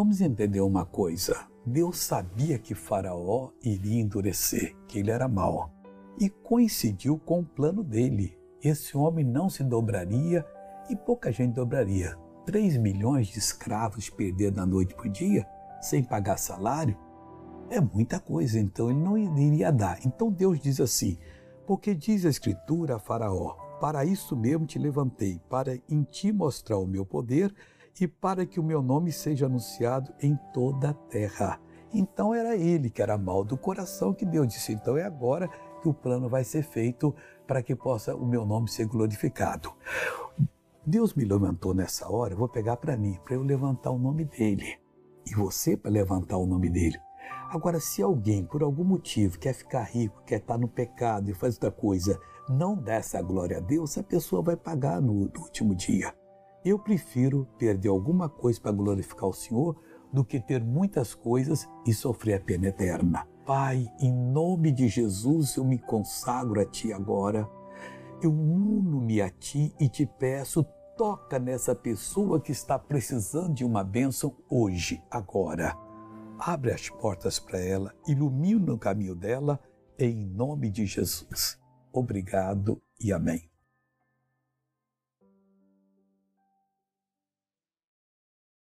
Vamos entender uma coisa. Deus sabia que Faraó iria endurecer, que ele era mau, e coincidiu com o plano dele. Esse homem não se dobraria e pouca gente dobraria. 3 milhões de escravos perder da noite para o dia, sem pagar salário, é muita coisa, então ele não iria dar. Então Deus diz assim: porque diz a Escritura a Faraó: Para isso mesmo te levantei, para em ti mostrar o meu poder e para que o meu nome seja anunciado em toda a terra. Então era ele que era mal do coração que Deus disse: então é agora que o plano vai ser feito para que possa o meu nome ser glorificado. Deus me levantou nessa hora, eu vou pegar para mim, para eu levantar o nome dele. E você para levantar o nome dele. Agora, se alguém, por algum motivo, quer ficar rico, quer estar no pecado e faz outra coisa, não dá essa glória a Deus, a pessoa vai pagar no, no último dia. Eu prefiro perder alguma coisa para glorificar o Senhor do que ter muitas coisas e sofrer a pena eterna. Pai, em nome de Jesus, eu me consagro a Ti agora. Eu uno-me a Ti e te peço, toca nessa pessoa que está precisando de uma bênção hoje, agora. Abre as portas para ela, ilumina o caminho dela, em nome de Jesus. Obrigado e amém.